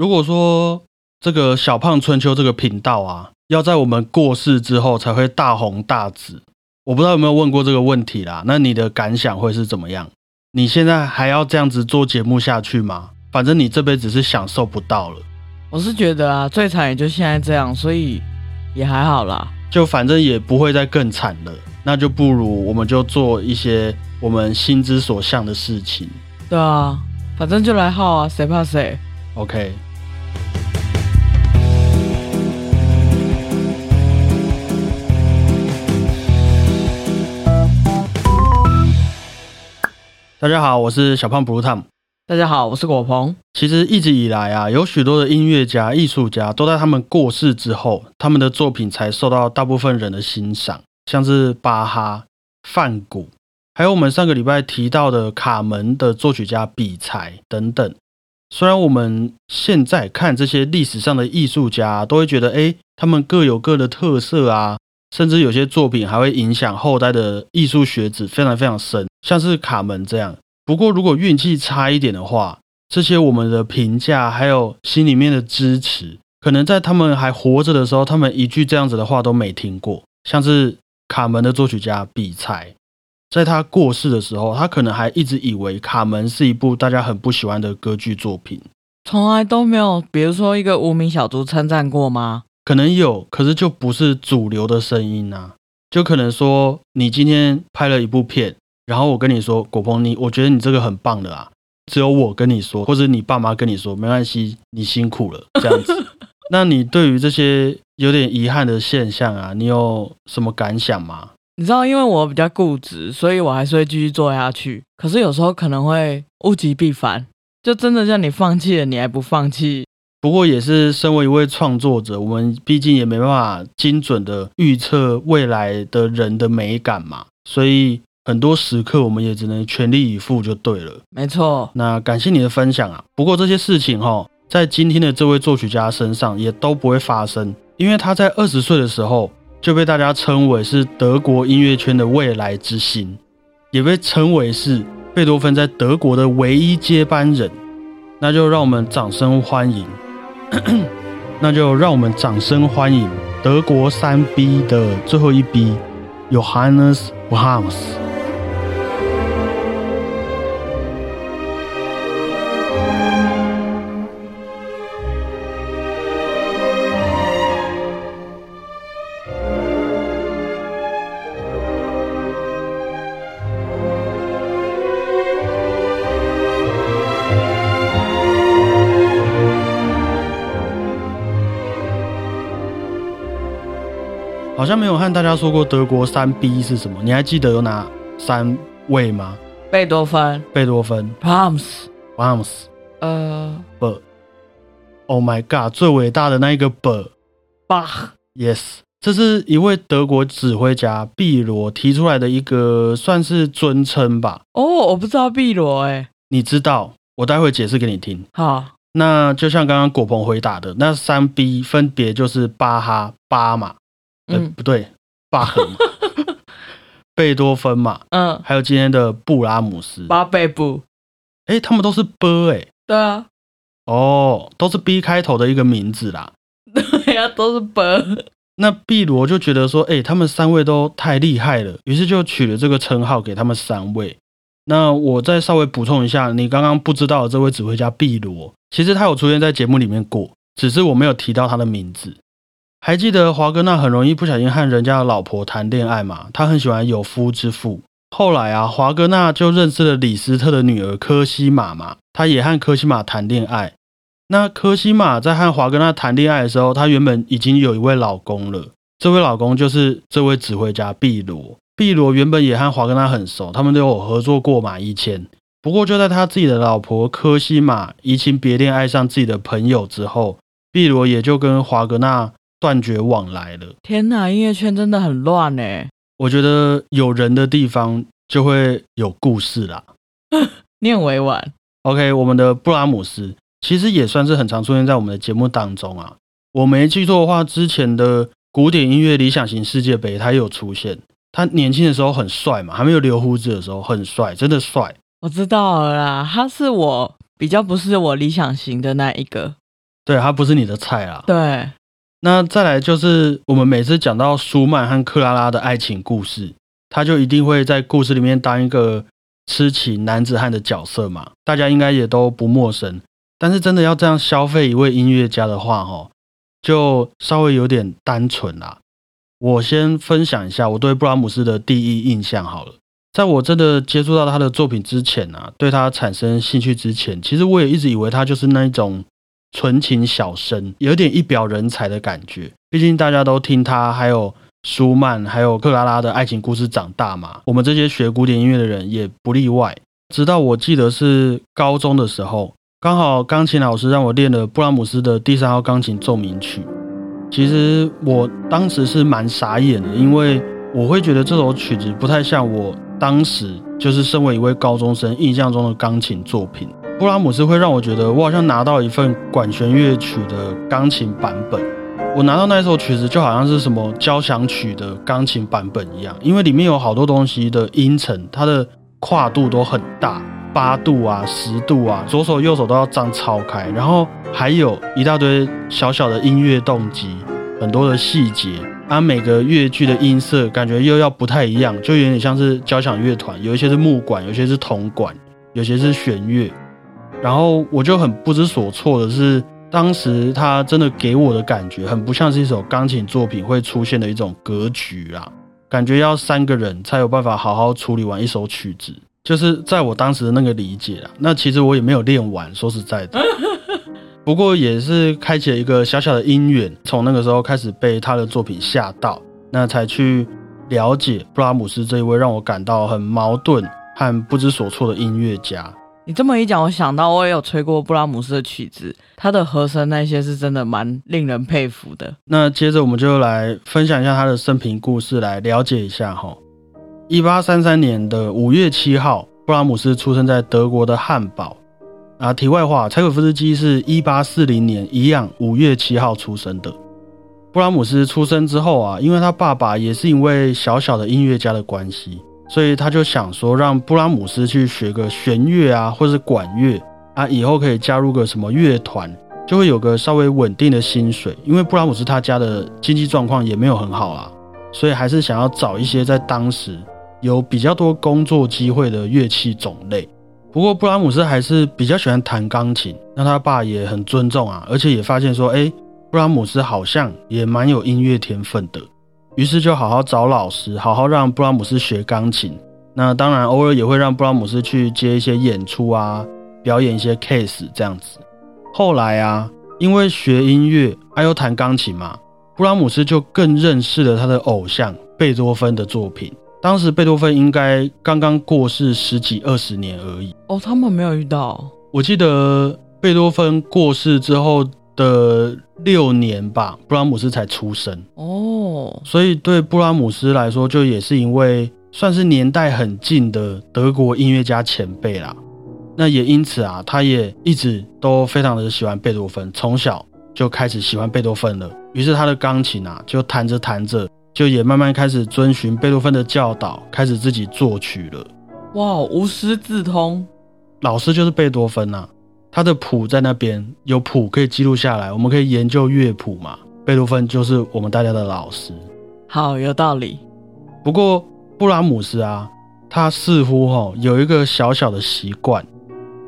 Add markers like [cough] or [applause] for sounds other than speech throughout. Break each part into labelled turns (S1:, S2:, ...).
S1: 如果说这个小胖春秋这个频道啊，要在我们过世之后才会大红大紫，我不知道有没有问过这个问题啦？那你的感想会是怎么样？你现在还要这样子做节目下去吗？反正你这辈子是享受不到了。
S2: 我是觉得啊，最惨也就现在这样，所以也还好啦。
S1: 就反正也不会再更惨了，那就不如我们就做一些我们心之所向的事情。
S2: 对啊，反正就来耗啊，谁怕谁
S1: ？OK。大家好，我是小胖 Blue Tom。
S2: 大家好，我是果鹏。
S1: 其实一直以来啊，有许多的音乐家、艺术家都在他们过世之后，他们的作品才受到大部分人的欣赏，像是巴哈、梵谷，还有我们上个礼拜提到的卡门的作曲家比才等等。虽然我们现在看这些历史上的艺术家，都会觉得，哎，他们各有各的特色啊，甚至有些作品还会影响后代的艺术学子非常非常深，像是卡门这样。不过，如果运气差一点的话，这些我们的评价还有心里面的支持，可能在他们还活着的时候，他们一句这样子的话都没听过。像是卡门的作曲家比才，在他过世的时候，他可能还一直以为卡门是一部大家很不喜欢的歌剧作品，
S2: 从来都没有，比如说一个无名小卒称赞过吗？
S1: 可能有，可是就不是主流的声音啊。就可能说，你今天拍了一部片。然后我跟你说，果鹏，你我觉得你这个很棒的啊，只有我跟你说，或者你爸妈跟你说，没关系，你辛苦了 [laughs] 这样子。那你对于这些有点遗憾的现象啊，你有什么感想吗？
S2: 你知道，因为我比较固执，所以我还是会继续做下去。可是有时候可能会物极必反，就真的叫你放弃了，你还不放弃。
S1: 不过也是身为一位创作者，我们毕竟也没办法精准的预测未来的人的美感嘛，所以。很多时刻，我们也只能全力以赴就对了。
S2: 没错，
S1: 那感谢你的分享啊。不过这些事情哈，在今天的这位作曲家身上也都不会发生，因为他在二十岁的时候就被大家称为是德国音乐圈的未来之星，也被称为是贝多芬在德国的唯一接班人。那就让我们掌声欢迎，[coughs] 那就让我们掌声欢迎德国三 B 的最后一 B，Johannes Brahms。好像没有和大家说过德国三 B 是什么？你还记得有哪三位吗？
S2: 贝多芬、
S1: 贝多芬、
S2: Brahms、
S1: Brahms，
S2: 呃
S1: ，B，Oh my God，最伟大的那一个
S2: B，Bach，Yes，
S1: 这是一位德国指挥家毕罗提出来的一个算是尊称吧？
S2: 哦，我不知道毕罗，哎，
S1: 你知道？我待会解释给你听。
S2: 好，
S1: 那就像刚刚果鹏回答的，那三 B 分别就是巴哈、巴马。嗯，不对，巴赫嘛，[laughs] 贝多芬嘛，嗯，还有今天的布拉姆斯，
S2: 巴贝布，
S1: 哎，他们都是 B 哎，
S2: 对啊，
S1: 哦，都是 B 开头的一个名字啦，[laughs]
S2: 对呀，都是 B。
S1: 那碧罗就觉得说，哎，他们三位都太厉害了，于是就取了这个称号给他们三位。那我再稍微补充一下，你刚刚不知道的这位指挥家碧罗，其实他有出现在节目里面过，只是我没有提到他的名字。还记得华格纳很容易不小心和人家的老婆谈恋爱嘛？他很喜欢有夫之妇。后来啊，华格纳就认识了李斯特的女儿科西玛嘛，他也和科西玛谈恋爱。那科西玛在和华格纳谈恋爱的时候，她原本已经有一位老公了，这位老公就是这位指挥家毕罗。毕罗原本也和华格纳很熟，他们都有合作过嘛以前。不过就在他自己的老婆科西玛移情别恋，爱上自己的朋友之后，毕罗也就跟华格纳。断绝往来了。
S2: 天哪，音乐圈真的很乱呢。
S1: 我觉得有人的地方就会有故事啦。[laughs]
S2: 你很委婉。
S1: OK，我们的布拉姆斯其实也算是很常出现在我们的节目当中啊。我没记错的话，之前的古典音乐理想型世界杯他有出现。他年轻的时候很帅嘛，还没有留胡子的时候很帅，真的帅。
S2: 我知道了啦，他是我比较不是我理想型的那一个。
S1: 对，他不是你的菜啦。
S2: 对，
S1: 那再来就是我们每次讲到舒曼和克拉拉的爱情故事，他就一定会在故事里面当一个痴情男子汉的角色嘛，大家应该也都不陌生。但是真的要这样消费一位音乐家的话，哦，就稍微有点单纯啦。我先分享一下我对布拉姆斯的第一印象好了。在我真的接触到他的作品之前啊，对他产生兴趣之前，其实我也一直以为他就是那一种纯情小生，有点一表人才的感觉。毕竟大家都听他，还有舒曼，还有克拉拉的爱情故事长大嘛。我们这些学古典音乐的人也不例外。直到我记得是高中的时候，刚好钢琴老师让我练了布拉姆斯的第三号钢琴奏鸣曲。其实我当时是蛮傻眼的，因为我会觉得这首曲子不太像我。当时就是身为一位高中生印象中的钢琴作品，布拉姆斯会让我觉得我好像拿到一份管弦乐曲的钢琴版本。我拿到那首曲子就好像是什么交响曲的钢琴版本一样，因为里面有好多东西的音程，它的跨度都很大，八度啊、十度啊，左手右手都要张超开，然后还有一大堆小小的音乐动机，很多的细节。它每个乐句的音色感觉又要不太一样，就有点像是交响乐团，有一些是木管，有些是铜管，有些是弦乐。然后我就很不知所措的是，当时他真的给我的感觉很不像是一首钢琴作品会出现的一种格局啊，感觉要三个人才有办法好好处理完一首曲子，就是在我当时的那个理解啊。那其实我也没有练完，说实在的。[laughs] 不过也是开启了一个小小的因缘，从那个时候开始被他的作品吓到，那才去了解布拉姆斯这一位让我感到很矛盾和不知所措的音乐家。
S2: 你这么一讲，我想到我也有吹过布拉姆斯的曲子，他的和声那些是真的蛮令人佩服的。
S1: 那接着我们就来分享一下他的生平故事，来了解一下哈。一八三三年的五月七号，布拉姆斯出生在德国的汉堡。啊，题外话，柴可夫斯基是一八四零年一样五月七号出生的。布拉姆斯出生之后啊，因为他爸爸也是一位小小的音乐家的关系，所以他就想说让布拉姆斯去学个弦乐啊，或是管乐啊，以后可以加入个什么乐团，就会有个稍微稳定的薪水。因为布拉姆斯他家的经济状况也没有很好啊，所以还是想要找一些在当时有比较多工作机会的乐器种类。不过布拉姆斯还是比较喜欢弹钢琴，那他爸也很尊重啊，而且也发现说，哎，布拉姆斯好像也蛮有音乐天分的，于是就好好找老师，好好让布拉姆斯学钢琴。那当然偶尔也会让布拉姆斯去接一些演出啊，表演一些 case 这样子。后来啊，因为学音乐还有弹钢琴嘛，布拉姆斯就更认识了他的偶像贝多芬的作品。当时贝多芬应该刚刚过世十几二十年而已
S2: 哦，他们没有遇到。
S1: 我记得贝多芬过世之后的六年吧，布拉姆斯才出生哦，所以对布拉姆斯来说，就也是因为算是年代很近的德国音乐家前辈啦。那也因此啊，他也一直都非常的喜欢贝多芬，从小就开始喜欢贝多芬了。于是他的钢琴啊，就弹着弹着。就也慢慢开始遵循贝多芬的教导，开始自己作曲了。
S2: 哇，无师自通，
S1: 老师就是贝多芬呐。他的谱在那边，有谱可以记录下来，我们可以研究乐谱嘛。贝多芬就是我们大家的老师。
S2: 好，有道理。
S1: 不过布拉姆斯啊，他似乎哈有一个小小的习惯，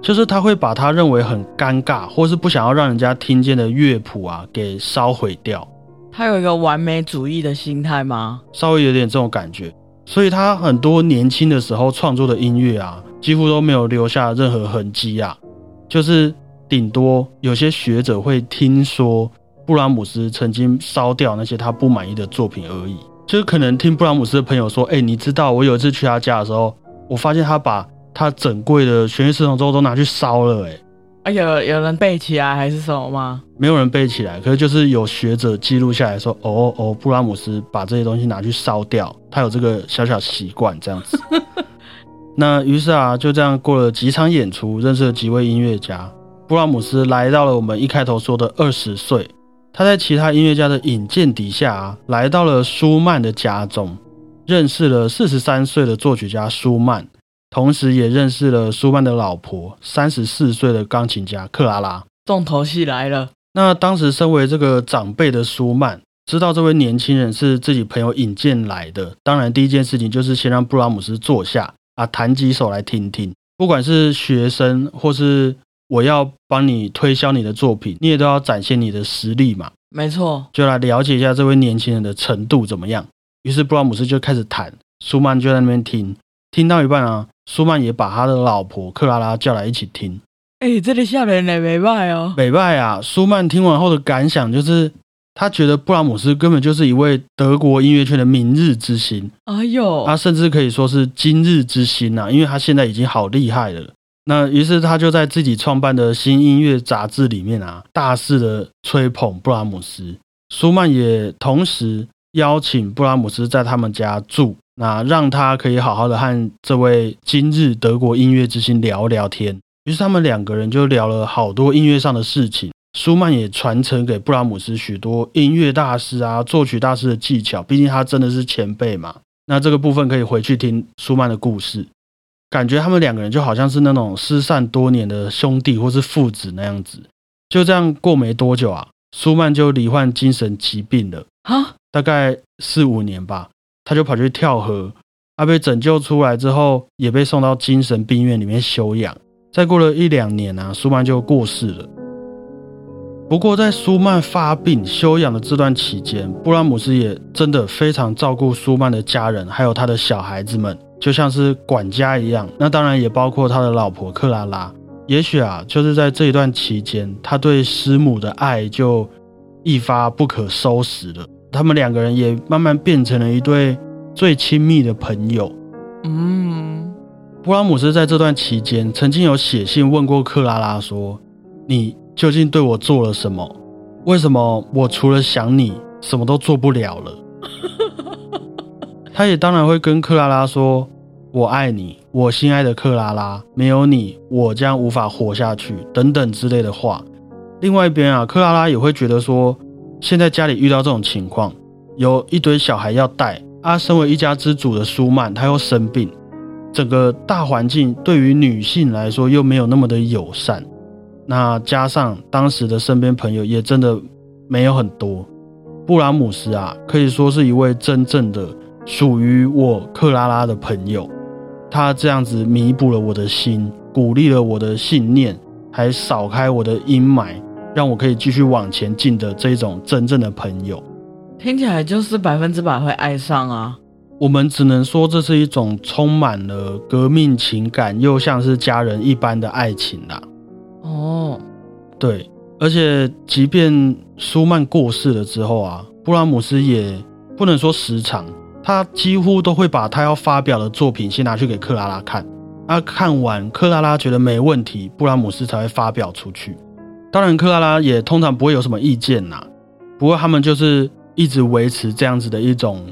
S1: 就是他会把他认为很尴尬，或是不想要让人家听见的乐谱啊给烧毁掉。
S2: 他有一个完美主义的心态吗？
S1: 稍微有点这种感觉，所以他很多年轻的时候创作的音乐啊，几乎都没有留下任何痕迹啊，就是顶多有些学者会听说布拉姆斯曾经烧掉那些他不满意的作品而已。就是可能听布拉姆斯的朋友说，哎，你知道我有一次去他家的时候，我发现他把他整柜的弦乐四重奏都拿去烧了，哎。
S2: 啊，有有人背起来还是什么吗？
S1: 没有人背起来，可是就是有学者记录下来说，哦哦，布拉姆斯把这些东西拿去烧掉，他有这个小小习惯这样子。那于是啊，就这样过了几场演出，认识了几位音乐家。布拉姆斯来到了我们一开头说的二十岁，他在其他音乐家的引荐底下啊，来到了舒曼的家中，认识了四十三岁的作曲家舒曼。同时也认识了舒曼的老婆，三十四岁的钢琴家克拉拉。
S2: 重头戏来了，
S1: 那当时身为这个长辈的舒曼，知道这位年轻人是自己朋友引荐来的，当然第一件事情就是先让布拉姆斯坐下啊，弹几首来听听。不管是学生或是我要帮你推销你的作品，你也都要展现你的实力嘛。
S2: 没错，
S1: 就来了解一下这位年轻人的程度怎么样。于是布拉姆斯就开始弹，舒曼就在那边听，听到一半啊，舒曼也把他的老婆克拉拉叫来一起听。
S2: 哎，这里笑人呢，美拜哦，
S1: 美拜啊！舒曼听完后的感想就是，他觉得布拉姆斯根本就是一位德国音乐圈的明日之星。
S2: 哎呦，
S1: 他甚至可以说是今日之星呐，因为他现在已经好厉害了。那于是他就在自己创办的新音乐杂志里面啊，大肆的吹捧布拉姆斯。舒曼也同时邀请布拉姆斯在他们家住，那让他可以好好的和这位今日德国音乐之星聊聊天。于是他们两个人就聊了好多音乐上的事情。舒曼也传承给布拉姆斯许多音乐大师啊、作曲大师的技巧，毕竟他真的是前辈嘛。那这个部分可以回去听舒曼的故事。感觉他们两个人就好像是那种失散多年的兄弟或是父子那样子。就这样过没多久啊，舒曼就罹患精神疾病了啊，大概四五年吧，他就跑去跳河，他被拯救出来之后，也被送到精神病院里面休养。再过了一两年啊，舒曼就过世了。不过在舒曼发病休养的这段期间，布拉姆斯也真的非常照顾舒曼的家人，还有他的小孩子们。就像是管家一样，那当然也包括他的老婆克拉拉。也许啊，就是在这一段期间，他对师母的爱就一发不可收拾了。他们两个人也慢慢变成了一对最亲密的朋友。嗯，布拉姆斯在这段期间曾经有写信问过克拉拉说：“你究竟对我做了什么？为什么我除了想你，什么都做不了了？” [laughs] 他也当然会跟克拉拉说：“我爱你，我心爱的克拉拉，没有你，我将无法活下去。”等等之类的话。另外一边啊，克拉拉也会觉得说，现在家里遇到这种情况，有一堆小孩要带，啊，身为一家之主的舒曼他又生病，整个大环境对于女性来说又没有那么的友善。那加上当时的身边朋友也真的没有很多，布拉姆斯啊，可以说是一位真正的。属于我克拉拉的朋友，他这样子弥补了我的心，鼓励了我的信念，还扫开我的阴霾，让我可以继续往前进的这种真正的朋友，
S2: 听起来就是百分之百会爱上啊！
S1: 我们只能说这是一种充满了革命情感，又像是家人一般的爱情啦。哦，对，而且即便舒曼过世了之后啊，布拉姆斯也不能说时常。他几乎都会把他要发表的作品先拿去给克拉拉看，啊，看完克拉拉觉得没问题，布拉姆斯才会发表出去。当然，克拉拉也通常不会有什么意见呐。不过他们就是一直维持这样子的一种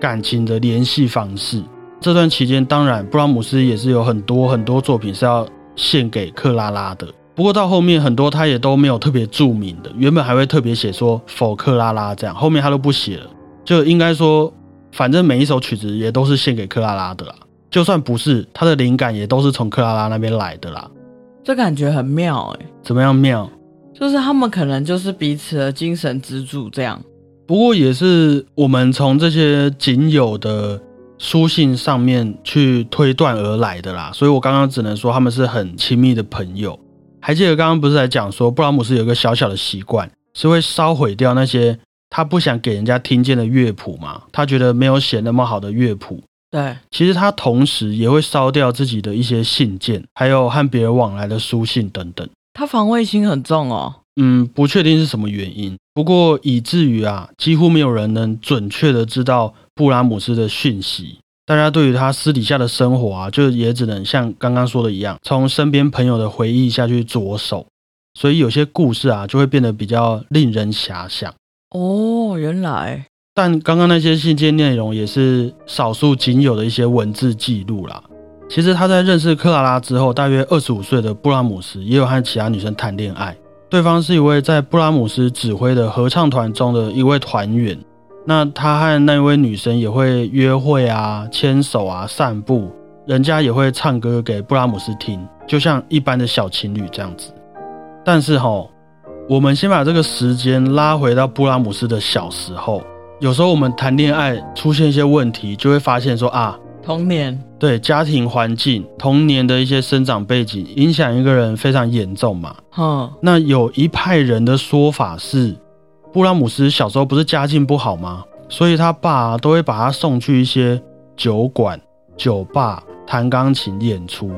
S1: 感情的联系方式。这段期间，当然布拉姆斯也是有很多很多作品是要献给克拉拉的。不过到后面很多他也都没有特别注明的，原本还会特别写说否克拉拉这样，后面他都不写了，就应该说。反正每一首曲子也都是献给克拉拉的啦，就算不是，他的灵感也都是从克拉拉那边来的啦。
S2: 这感觉很妙哎，
S1: 怎么样妙？
S2: 就是他们可能就是彼此的精神支柱这样。
S1: 不过也是我们从这些仅有的书信上面去推断而来的啦。所以我刚刚只能说他们是很亲密的朋友。还记得刚刚不是在讲说布拉姆斯有一个小小的习惯，是会烧毁掉那些。他不想给人家听见的乐谱嘛？他觉得没有写那么好的乐谱。
S2: 对，
S1: 其实他同时也会烧掉自己的一些信件，还有和别人往来的书信等等。
S2: 他防卫心很重哦。
S1: 嗯，不确定是什么原因。不过以至于啊，几乎没有人能准确的知道布拉姆斯的讯息。大家对于他私底下的生活啊，就也只能像刚刚说的一样，从身边朋友的回忆下去着手。所以有些故事啊，就会变得比较令人遐想。
S2: 哦，原来，
S1: 但刚刚那些信件内容也是少数仅有的一些文字记录啦。其实他在认识克拉拉之后，大约二十五岁的布拉姆斯也有和其他女生谈恋爱，对方是一位在布拉姆斯指挥的合唱团中的一位团员。那他和那位女生也会约会啊、牵手啊、散步，人家也会唱歌给布拉姆斯听，就像一般的小情侣这样子。但是哈。我们先把这个时间拉回到布拉姆斯的小时候。有时候我们谈恋爱出现一些问题，就会发现说啊，
S2: 童年
S1: 对家庭环境、童年的一些生长背景影响一个人非常严重嘛。
S2: 嗯，
S1: 那有一派人的说法是，布拉姆斯小时候不是家境不好吗？所以他爸都会把他送去一些酒馆、酒吧弹钢琴演出。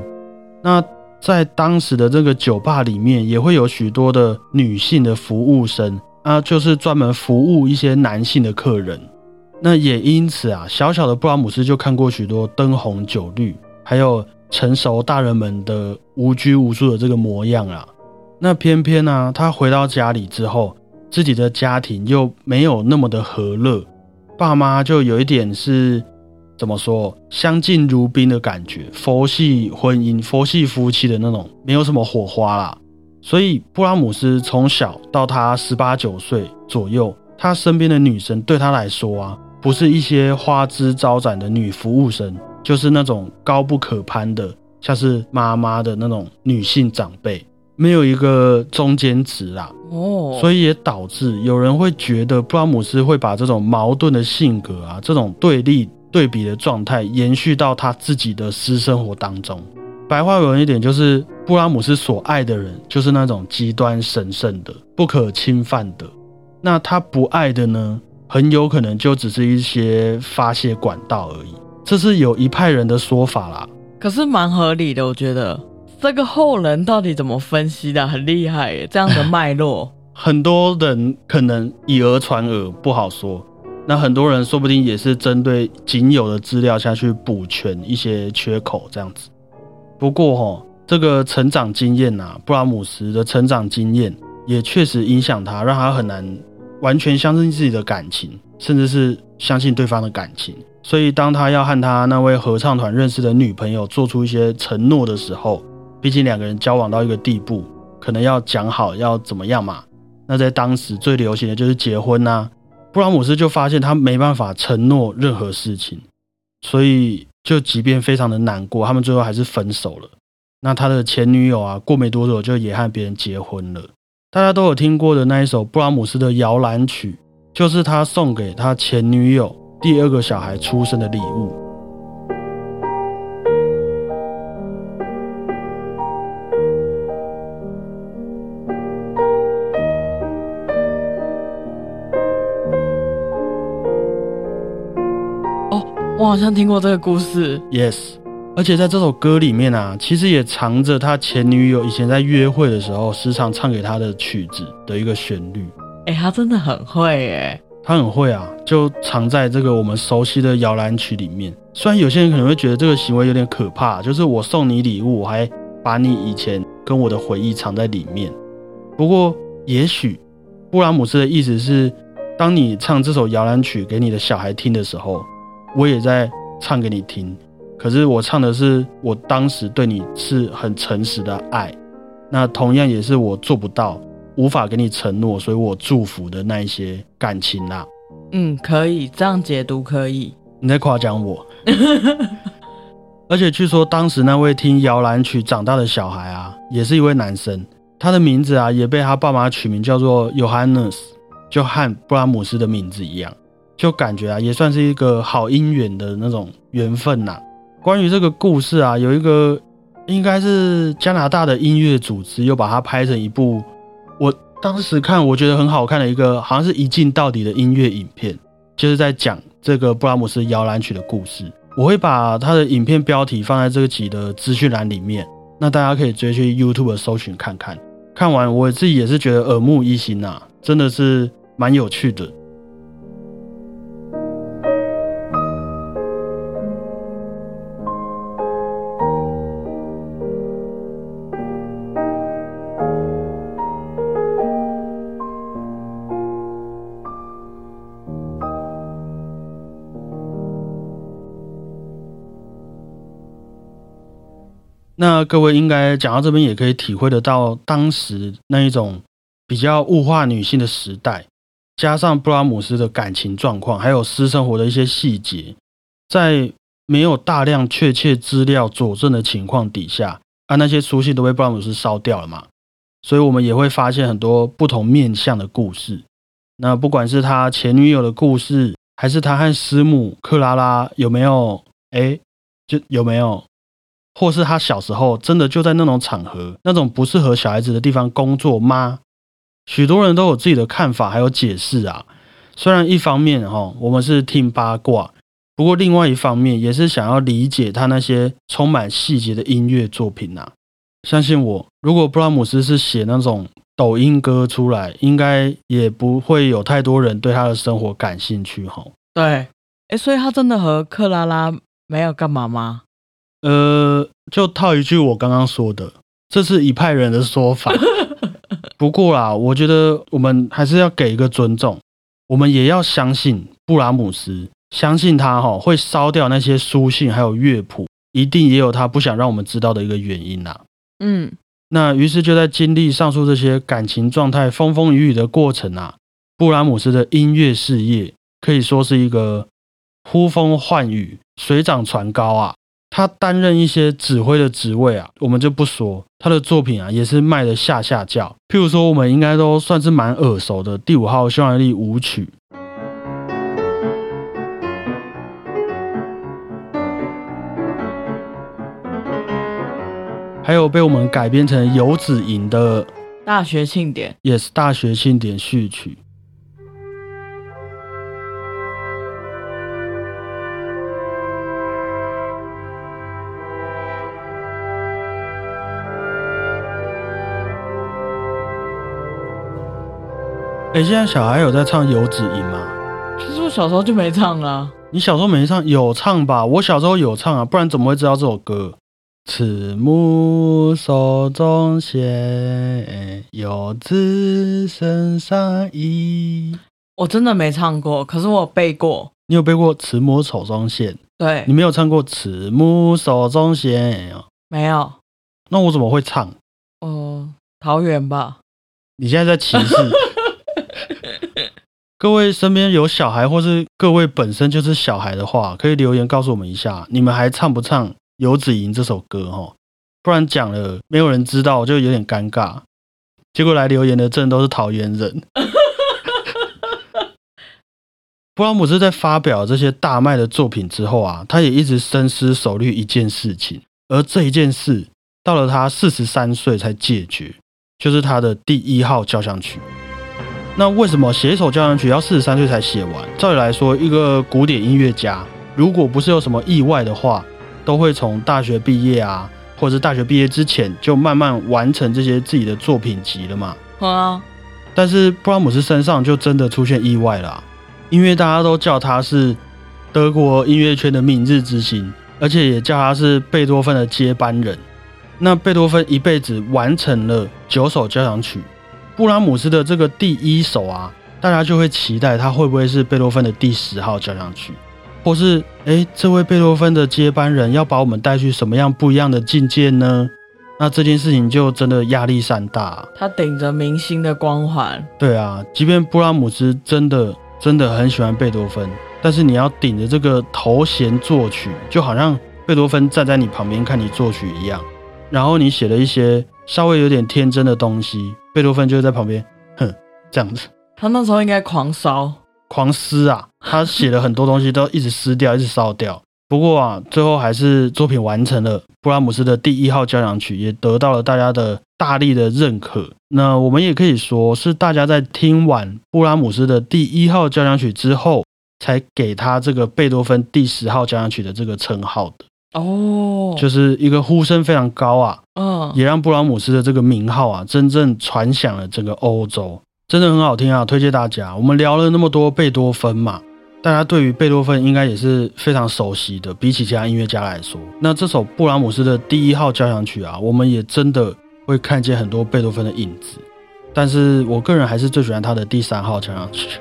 S1: 那在当时的这个酒吧里面，也会有许多的女性的服务生。啊，就是专门服务一些男性的客人，那也因此啊，小小的布拉姆斯就看过许多灯红酒绿，还有成熟大人们的无拘无束的这个模样啊。那偏偏呢，他回到家里之后，自己的家庭又没有那么的和乐，爸妈就有一点是怎么说，相敬如宾的感觉，佛系婚姻、佛系夫妻的那种，没有什么火花啦。所以，布拉姆斯从小到他十八九岁左右，他身边的女生对他来说啊，不是一些花枝招展的女服务生，就是那种高不可攀的，像是妈妈的那种女性长辈，没有一个中间值啦。哦，所以也导致有人会觉得布拉姆斯会把这种矛盾的性格啊，这种对立对比的状态延续到他自己的私生活当中。白话文一点就是，布拉姆斯所爱的人就是那种极端神圣的、不可侵犯的。那他不爱的呢，很有可能就只是一些发泄管道而已。这是有一派人的说法啦。
S2: 可是蛮合理的，我觉得这个后人到底怎么分析的，很厉害耶，这样的脉络，[laughs]
S1: 很多人可能以讹传讹，不好说。那很多人说不定也是针对仅有的资料下去补全一些缺口，这样子。不过哈，这个成长经验呐，布拉姆斯的成长经验也确实影响他，让他很难完全相信自己的感情，甚至是相信对方的感情。所以，当他要和他那位合唱团认识的女朋友做出一些承诺的时候，毕竟两个人交往到一个地步，可能要讲好要怎么样嘛。那在当时最流行的就是结婚呐。布拉姆斯就发现他没办法承诺任何事情，所以。就即便非常的难过，他们最后还是分手了。那他的前女友啊，过没多久就也和别人结婚了。大家都有听过的那一首布拉姆斯的摇篮曲，就是他送给他前女友第二个小孩出生的礼物。
S2: 我好像听过这个故事
S1: ，Yes，而且在这首歌里面啊，其实也藏着他前女友以前在约会的时候时常唱给他的曲子的一个旋律。
S2: 哎，他真的很会哎，
S1: 他很会啊，就藏在这个我们熟悉的摇篮曲里面。虽然有些人可能会觉得这个行为有点可怕，就是我送你礼物，我还把你以前跟我的回忆藏在里面。不过，也许布拉姆斯的意思是，当你唱这首摇篮曲给你的小孩听的时候。我也在唱给你听，可是我唱的是我当时对你是很诚实的爱，那同样也是我做不到、无法给你承诺，所以我祝福的那一些感情啦。
S2: 嗯，可以这样解读，可以。
S1: 你在夸奖我？[laughs] 而且据说当时那位听摇篮曲长大的小孩啊，也是一位男生，他的名字啊也被他爸妈取名叫做 Johannes，就和布拉姆斯的名字一样。就感觉啊，也算是一个好姻缘的那种缘分呐。关于这个故事啊，有一个应该是加拿大的音乐组织，又把它拍成一部。我当时看，我觉得很好看的一个，好像是一镜到底的音乐影片，就是在讲这个布拉姆斯摇篮曲的故事。我会把他的影片标题放在这个集的资讯栏里面，那大家可以直接去 YouTube 搜寻看看。看完我自己也是觉得耳目一新呐，真的是蛮有趣的。那各位应该讲到这边，也可以体会得到当时那一种比较物化女性的时代，加上布拉姆斯的感情状况，还有私生活的一些细节，在没有大量确切资料佐证的情况底下，啊，那些书信都被布拉姆斯烧掉了嘛。所以我们也会发现很多不同面向的故事。那不管是他前女友的故事，还是他和师母克拉拉有没有哎，就有没有，或是他小时候真的就在那种场合、那种不适合小孩子的地方工作吗？许多人都有自己的看法，还有解释啊。虽然一方面哈，我们是听八卦，不过另外一方面也是想要理解他那些充满细节的音乐作品呐。相信我，如果布拉姆斯是写那种抖音歌出来，应该也不会有太多人对他的生活感兴趣哈。
S2: 对，哎，所以他真的和克拉拉没有干嘛吗？
S1: 呃，就套一句我刚刚说的，这是一派人的说法。[laughs] 不过啦，我觉得我们还是要给一个尊重，我们也要相信布拉姆斯，相信他哈会烧掉那些书信还有乐谱，一定也有他不想让我们知道的一个原因呐。
S2: 嗯，
S1: 那于是就在经历上述这些感情状态风风雨雨的过程啊，布拉姆斯的音乐事业可以说是一个呼风唤雨、水涨船高啊。他担任一些指挥的职位啊，我们就不说他的作品啊，也是卖的下下叫。譬如说，我们应该都算是蛮耳熟的第五号匈牙利舞曲。还有被我们改编成游子吟的
S2: 大学庆典，
S1: 也是大学庆典序曲。哎，现在小孩有在唱游子吟吗？
S2: 其实我小时候就没唱啊。
S1: 你小时候没唱，有唱吧？我小时候有唱啊，不然怎么会知道这首歌？慈母手中线，游子身上衣。
S2: 我真的没唱过，可是我背过。
S1: 你有背过《慈母手中线》？
S2: 对。
S1: 你没有唱过《慈母手中线》
S2: 没有。
S1: 那我怎么会唱？
S2: 哦，桃园吧。
S1: 你现在在歧视？各位身边有小孩，或是各位本身就是小孩的话，可以留言告诉我们一下，你们还唱不唱？游子吟这首歌哈，不然讲了没有人知道，就有点尴尬。结果来留言的真都是桃园人。布拉姆斯在发表这些大卖的作品之后啊，他也一直深思熟虑一件事情，而这一件事到了他四十三岁才解决，就是他的第一号交响曲。那为什么写一首交响曲要四十三岁才写完？照理来说，一个古典音乐家，如果不是有什么意外的话，都会从大学毕业啊，或者是大学毕业之前就慢慢完成这些自己的作品集了嘛。
S2: 啊！
S1: 但是布拉姆斯身上就真的出现意外了，因为大家都叫他是德国音乐圈的明日之星，而且也叫他是贝多芬的接班人。那贝多芬一辈子完成了九首交响曲，布拉姆斯的这个第一首啊，大家就会期待他会不会是贝多芬的第十号交响曲。或是哎，这位贝多芬的接班人要把我们带去什么样不一样的境界呢？那这件事情就真的压力山大。
S2: 他顶着明星的光环。
S1: 对啊，即便布拉姆斯真的真的很喜欢贝多芬，但是你要顶着这个头衔作曲，就好像贝多芬站在你旁边看你作曲一样。然后你写了一些稍微有点天真的东西，贝多芬就在旁边，哼，这样子。
S2: 他那时候应该狂烧。
S1: 狂撕啊！他写了很多东西，都一直撕掉，一直烧掉。不过啊，最后还是作品完成了。布拉姆斯的第一号交响曲也得到了大家的大力的认可。那我们也可以说是大家在听完布拉姆斯的第一号交响曲之后，才给他这个贝多芬第十号交响曲的这个称号的。
S2: 哦，
S1: 就是一个呼声非常高啊，
S2: 嗯，
S1: 也让布拉姆斯的这个名号啊，真正传响了整个欧洲。真的很好听啊，推荐大家。我们聊了那么多贝多芬嘛，大家对于贝多芬应该也是非常熟悉的。比起其他音乐家来说，那这首布拉姆斯的第一号交响曲啊，我们也真的会看见很多贝多芬的影子。但是我个人还是最喜欢他的第三号交响曲，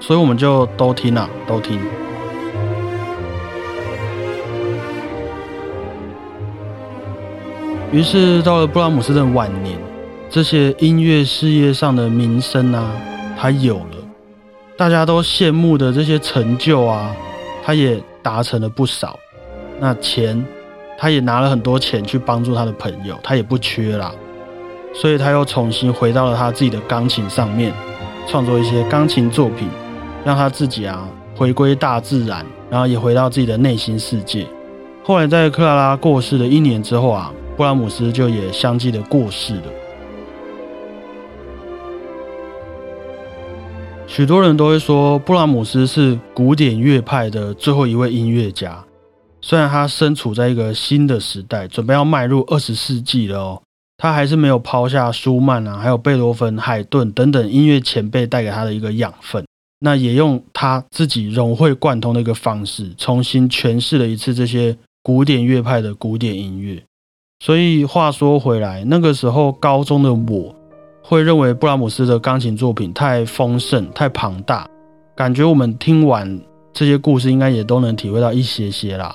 S1: 所以我们就都听啊，都听。于是到了布拉姆斯的晚年。这些音乐事业上的名声啊，他有了；大家都羡慕的这些成就啊，他也达成了不少。那钱，他也拿了很多钱去帮助他的朋友，他也不缺啦。所以他又重新回到了他自己的钢琴上面，创作一些钢琴作品，让他自己啊回归大自然，然后也回到自己的内心世界。后来在克拉拉过世的一年之后啊，布拉姆斯就也相继的过世了。许多人都会说，布拉姆斯是古典乐派的最后一位音乐家。虽然他身处在一个新的时代，准备要迈入二十世纪了哦，他还是没有抛下舒曼啊，还有贝多芬、海顿等等音乐前辈带给他的一个养分。那也用他自己融会贯通的一个方式，重新诠释了一次这些古典乐派的古典音乐。所以话说回来，那个时候高中的我。会认为布拉姆斯的钢琴作品太丰盛、太庞大，感觉我们听完这些故事，应该也都能体会到一些些啦。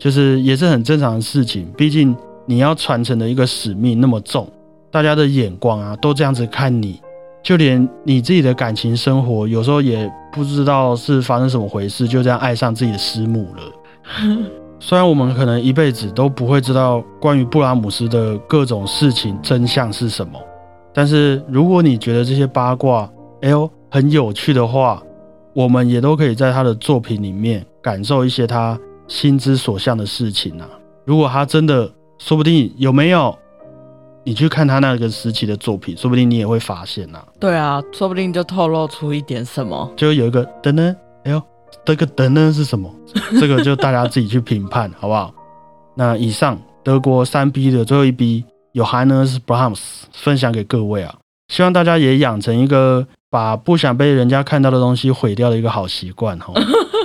S1: 就是也是很正常的事情，毕竟你要传承的一个使命那么重，大家的眼光啊都这样子看你，就连你自己的感情生活，有时候也不知道是发生什么回事，就这样爱上自己的师母了。[laughs] 虽然我们可能一辈子都不会知道关于布拉姆斯的各种事情真相是什么。但是如果你觉得这些八卦，哎呦很有趣的话，我们也都可以在他的作品里面感受一些他心之所向的事情啊。如果他真的，说不定有没有，你去看他那个时期的作品，说不定你也会发现呐。
S2: 对啊，说不定就透露出一点什么。
S1: 就有一个噔噔，哎呦，这个等等是什么？[laughs] 这个就大家自己去评判，好不好？那以上德国三 B 的最后一 B。有 Hannes Brahms 分享给各位啊，希望大家也养成一个把不想被人家看到的东西毁掉的一个好习惯哈。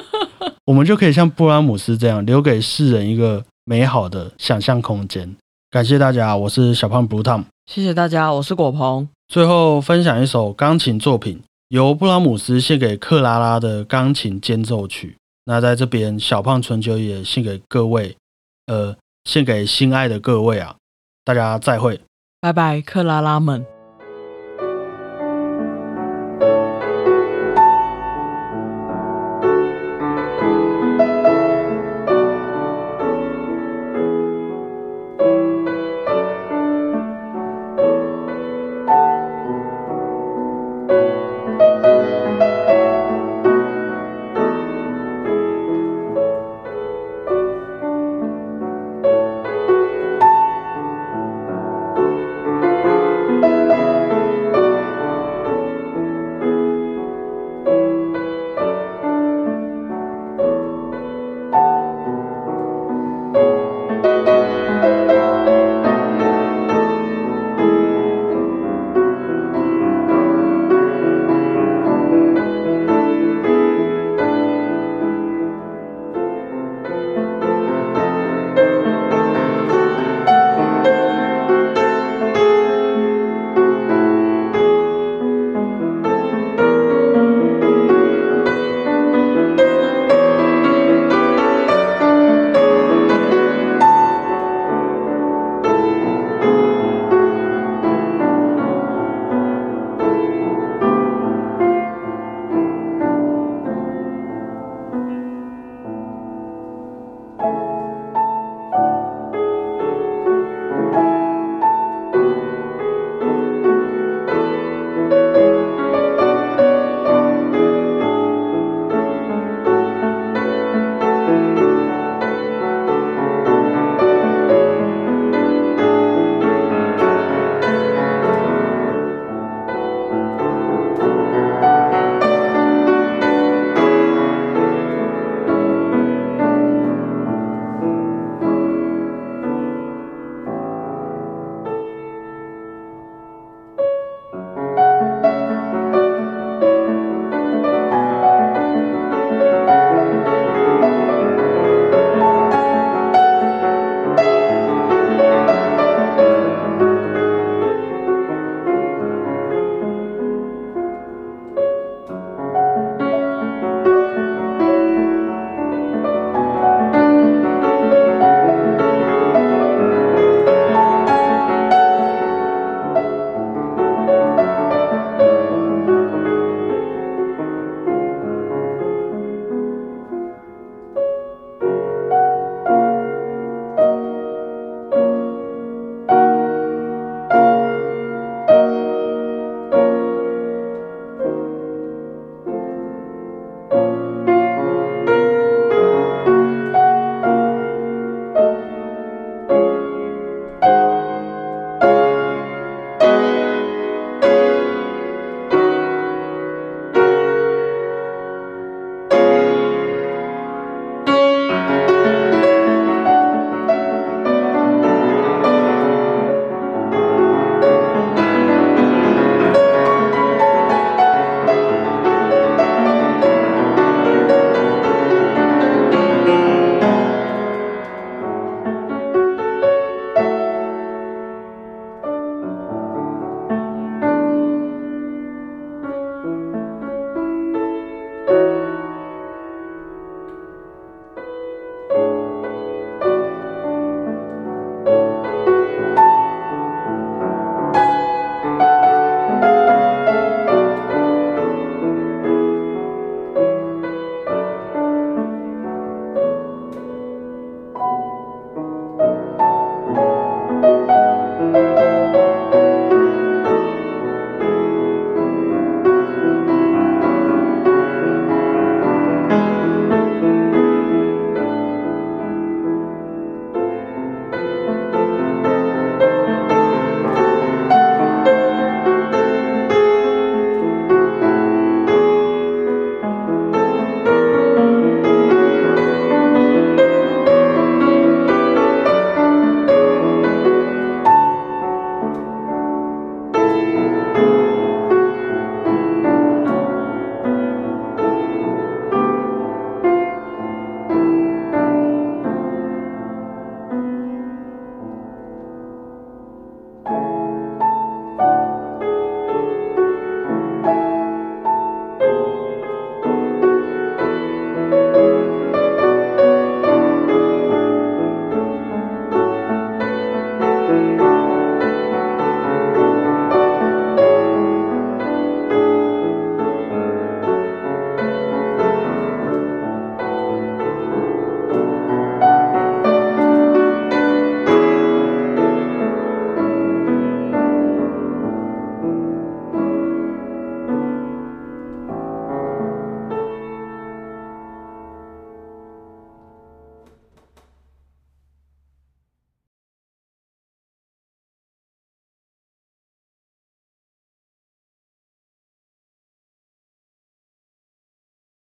S1: [laughs] 我们就可以像布拉姆斯这样，留给世人一个美好的想象空间。感谢大家，我是小胖 Blue Tom。
S2: 谢谢大家，我是果鹏。
S1: 最后分享一首钢琴作品，由布拉姆斯献给克拉拉的钢琴间奏曲。那在这边，小胖春秋也献给各位，呃，献给心爱的各位啊。大家再会，
S2: 拜拜，克拉拉们。